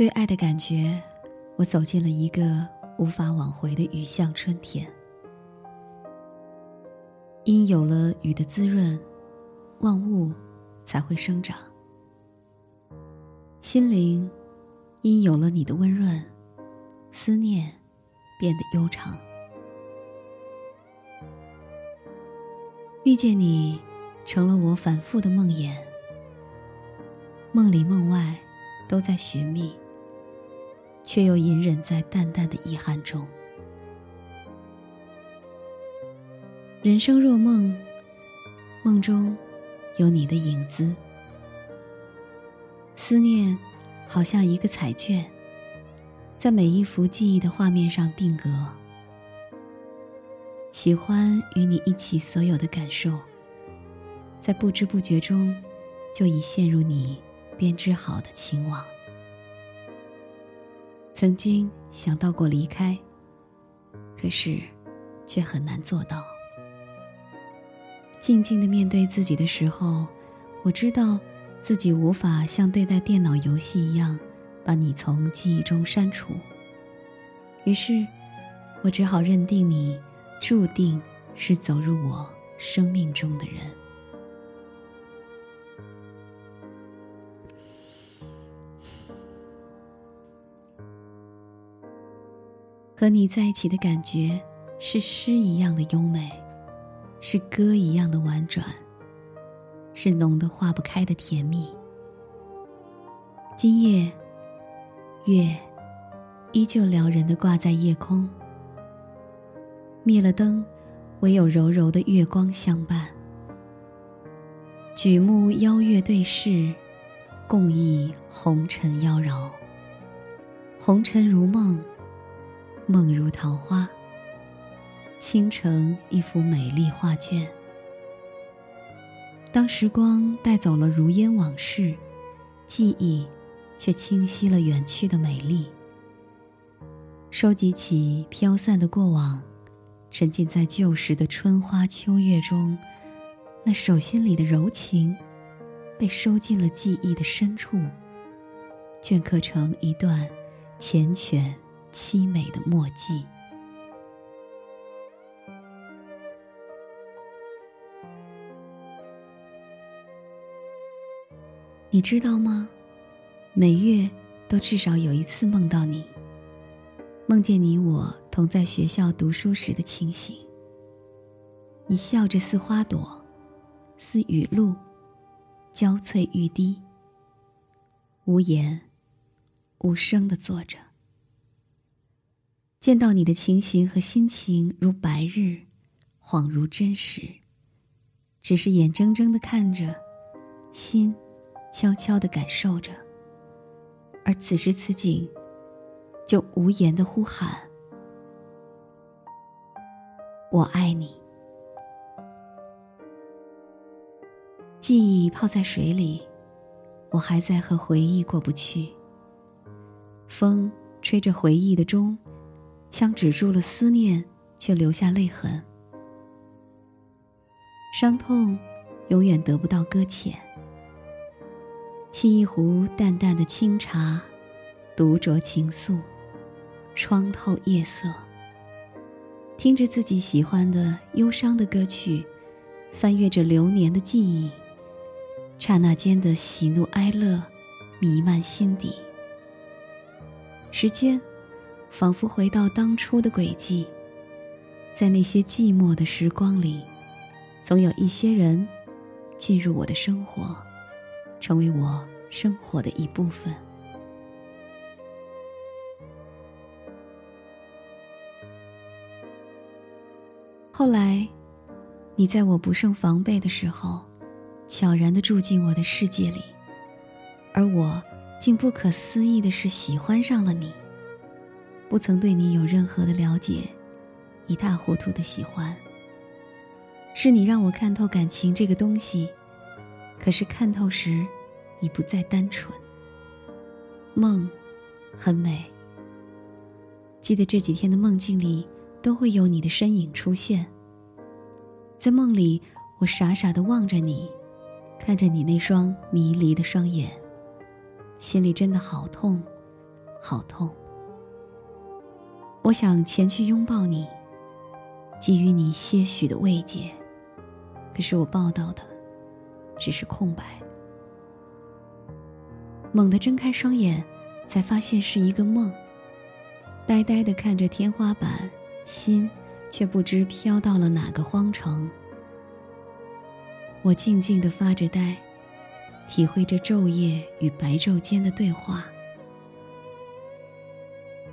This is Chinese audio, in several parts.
对爱的感觉，我走进了一个无法挽回的雨巷春天。因有了雨的滋润，万物才会生长。心灵因有了你的温润，思念变得悠长。遇见你，成了我反复的梦魇。梦里梦外，都在寻觅，却又隐忍在淡淡的遗憾中。人生若梦，梦中有你的影子。思念好像一个彩卷，在每一幅记忆的画面上定格。喜欢与你一起所有的感受，在不知不觉中，就已陷入你编织好的情网。曾经想到过离开，可是，却很难做到。静静的面对自己的时候，我知道自己无法像对待电脑游戏一样，把你从记忆中删除。于是，我只好认定你。注定是走入我生命中的人。和你在一起的感觉，是诗一样的优美，是歌一样的婉转，是浓得化不开的甜蜜。今夜，月依旧撩人的挂在夜空。灭了灯，唯有柔柔的月光相伴。举目邀月对视，共忆红尘妖娆。红尘如梦，梦如桃花。倾城一幅美丽画卷。当时光带走了如烟往事，记忆却清晰了远去的美丽。收集起飘散的过往。沉浸在旧时的春花秋月中，那手心里的柔情，被收进了记忆的深处，镌刻成一段缱绻凄美的墨迹。你知道吗？每月都至少有一次梦到你。梦见你我同在学校读书时的情形。你笑着似花朵，似雨露，娇翠欲滴。无言，无声的坐着。见到你的情形和心情如白日，恍如真实。只是眼睁睁的看着，心悄悄的感受着。而此时此景。就无言的呼喊：“我爱你。”记忆泡在水里，我还在和回忆过不去。风吹着回忆的钟，像止住了思念，却留下泪痕。伤痛永远得不到搁浅。沏一壶淡淡的清茶，独酌情愫。窗透夜色，听着自己喜欢的忧伤的歌曲，翻阅着流年的记忆，刹那间的喜怒哀乐弥漫心底。时间仿佛回到当初的轨迹，在那些寂寞的时光里，总有一些人进入我的生活，成为我生活的一部分。后来，你在我不胜防备的时候，悄然的住进我的世界里，而我竟不可思议的是喜欢上了你。不曾对你有任何的了解，一塌糊涂的喜欢。是你让我看透感情这个东西，可是看透时，已不再单纯。梦，很美。记得这几天的梦境里。都会有你的身影出现。在梦里，我傻傻的望着你，看着你那双迷离的双眼，心里真的好痛，好痛。我想前去拥抱你，给予你些许的慰藉，可是我抱到的只是空白。猛地睁开双眼，才发现是一个梦。呆呆地看着天花板，心却不知飘到了哪个荒城。我静静地发着呆，体会着昼夜与白昼间的对话。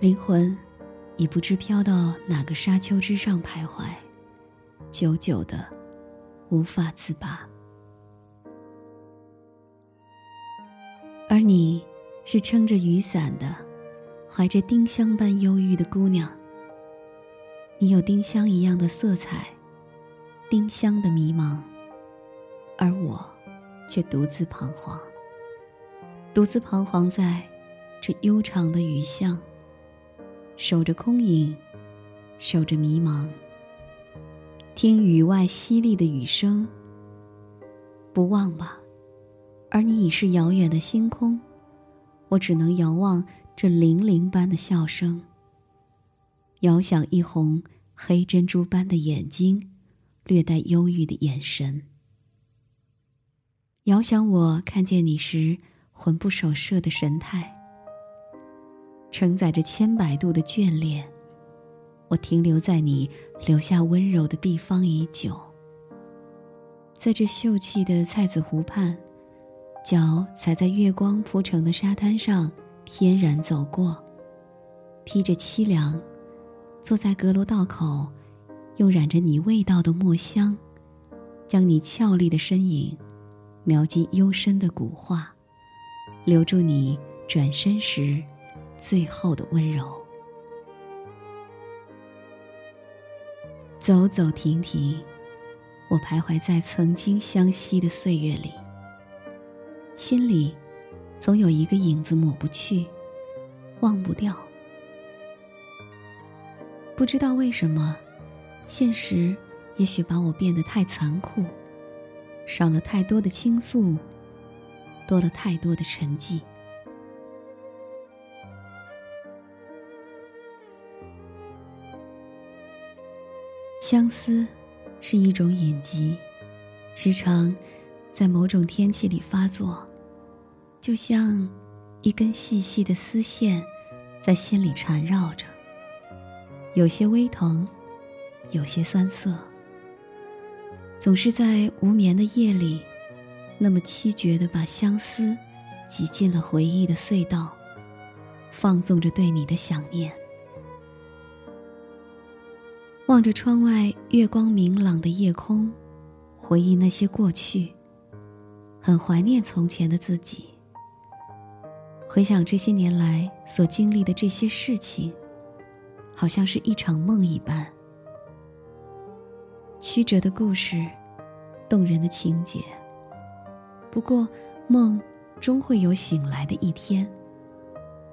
灵魂已不知飘到哪个沙丘之上徘徊，久久的无法自拔。而你，是撑着雨伞的。怀着丁香般忧郁的姑娘，你有丁香一样的色彩，丁香的迷茫，而我，却独自彷徨，独自彷徨在这悠长的雨巷，守着空影，守着迷茫，听雨外淅沥的雨声。不忘吧，而你已是遥远的星空，我只能遥望。这铃铃般的笑声，遥想一红黑珍珠般的眼睛，略带忧郁的眼神。遥想我看见你时魂不守舍的神态，承载着千百度的眷恋，我停留在你留下温柔的地方已久。在这秀气的菜子湖畔，脚踩在月光铺成的沙滩上。翩然走过，披着凄凉，坐在阁楼道口，用染着你味道的墨香，将你俏丽的身影描进幽深的古画，留住你转身时最后的温柔。走走停停，我徘徊在曾经相惜的岁月里，心里。总有一个影子抹不去，忘不掉。不知道为什么，现实也许把我变得太残酷，少了太多的倾诉，多了太多的沉寂。相思是一种隐疾，时常在某种天气里发作。就像一根细细的丝线，在心里缠绕着，有些微疼，有些酸涩。总是在无眠的夜里，那么凄绝的把相思挤进了回忆的隧道，放纵着对你的想念。望着窗外月光明朗的夜空，回忆那些过去，很怀念从前的自己。回想这些年来所经历的这些事情，好像是一场梦一般。曲折的故事，动人的情节。不过，梦终会有醒来的一天，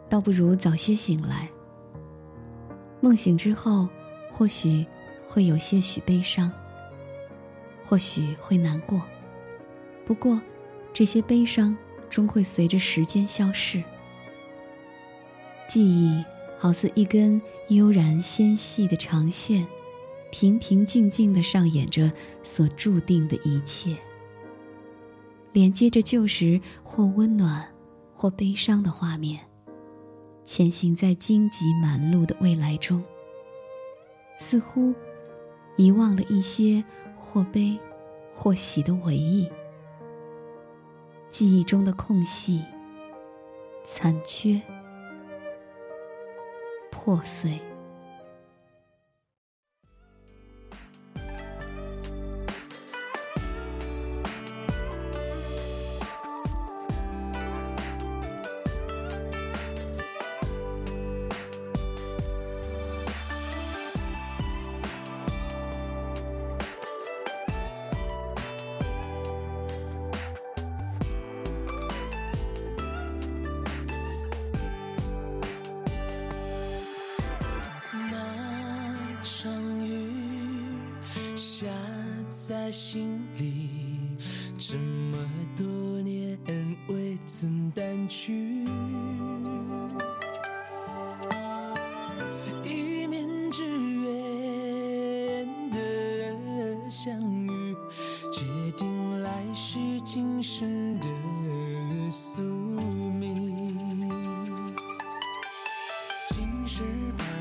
倒不如早些醒来。梦醒之后，或许会有些许悲伤，或许会难过。不过，这些悲伤。终会随着时间消逝。记忆好似一根悠然纤细的长线，平平静静的上演着所注定的一切，连接着旧时或温暖，或悲伤的画面，前行在荆棘满路的未来中。似乎遗忘了一些或悲，或喜的回忆。记忆中的空隙，残缺，破碎。场雨下在心里这么多年未曾淡去。一面之缘的相遇决定来世今生的宿命。今世伴